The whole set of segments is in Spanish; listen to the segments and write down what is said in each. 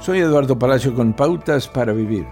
Soy Eduardo Palacio con Pautas para Vivir.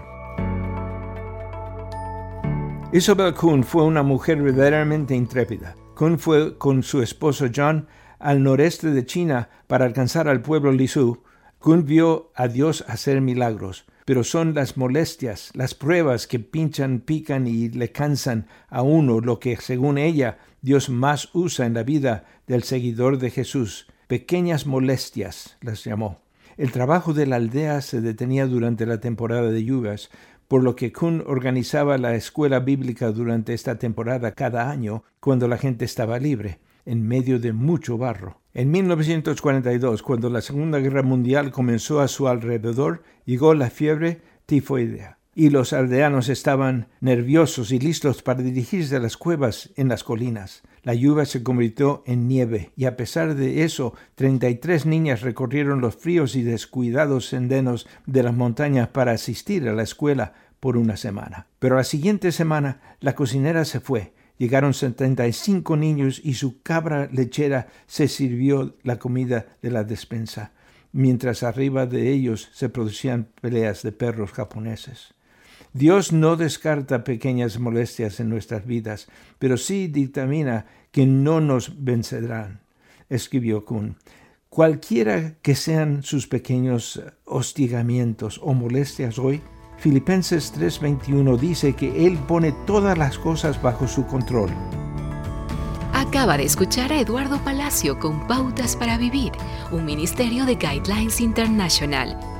Isabel Kuhn fue una mujer verdaderamente intrépida. Kuhn fue con su esposo John al noreste de China para alcanzar al pueblo Lisu. Kuhn vio a Dios hacer milagros, pero son las molestias, las pruebas que pinchan, pican y le cansan a uno lo que, según ella, Dios más usa en la vida del seguidor de Jesús. Pequeñas molestias las llamó. El trabajo de la aldea se detenía durante la temporada de lluvias, por lo que Kuhn organizaba la escuela bíblica durante esta temporada cada año cuando la gente estaba libre, en medio de mucho barro. En 1942, cuando la Segunda Guerra Mundial comenzó a su alrededor, llegó la fiebre tifoidea y los aldeanos estaban nerviosos y listos para dirigirse a las cuevas en las colinas. La lluvia se convirtió en nieve y a pesar de eso, treinta y tres niñas recorrieron los fríos y descuidados senderos de las montañas para asistir a la escuela por una semana. Pero la siguiente semana la cocinera se fue. Llegaron setenta y cinco niños y su cabra lechera se sirvió la comida de la despensa, mientras arriba de ellos se producían peleas de perros japoneses. Dios no descarta pequeñas molestias en nuestras vidas, pero sí dictamina que no nos vencerán, escribió Kuhn. Cualquiera que sean sus pequeños hostigamientos o molestias hoy, Filipenses 3:21 dice que Él pone todas las cosas bajo su control. Acaba de escuchar a Eduardo Palacio con Pautas para Vivir, un ministerio de Guidelines International.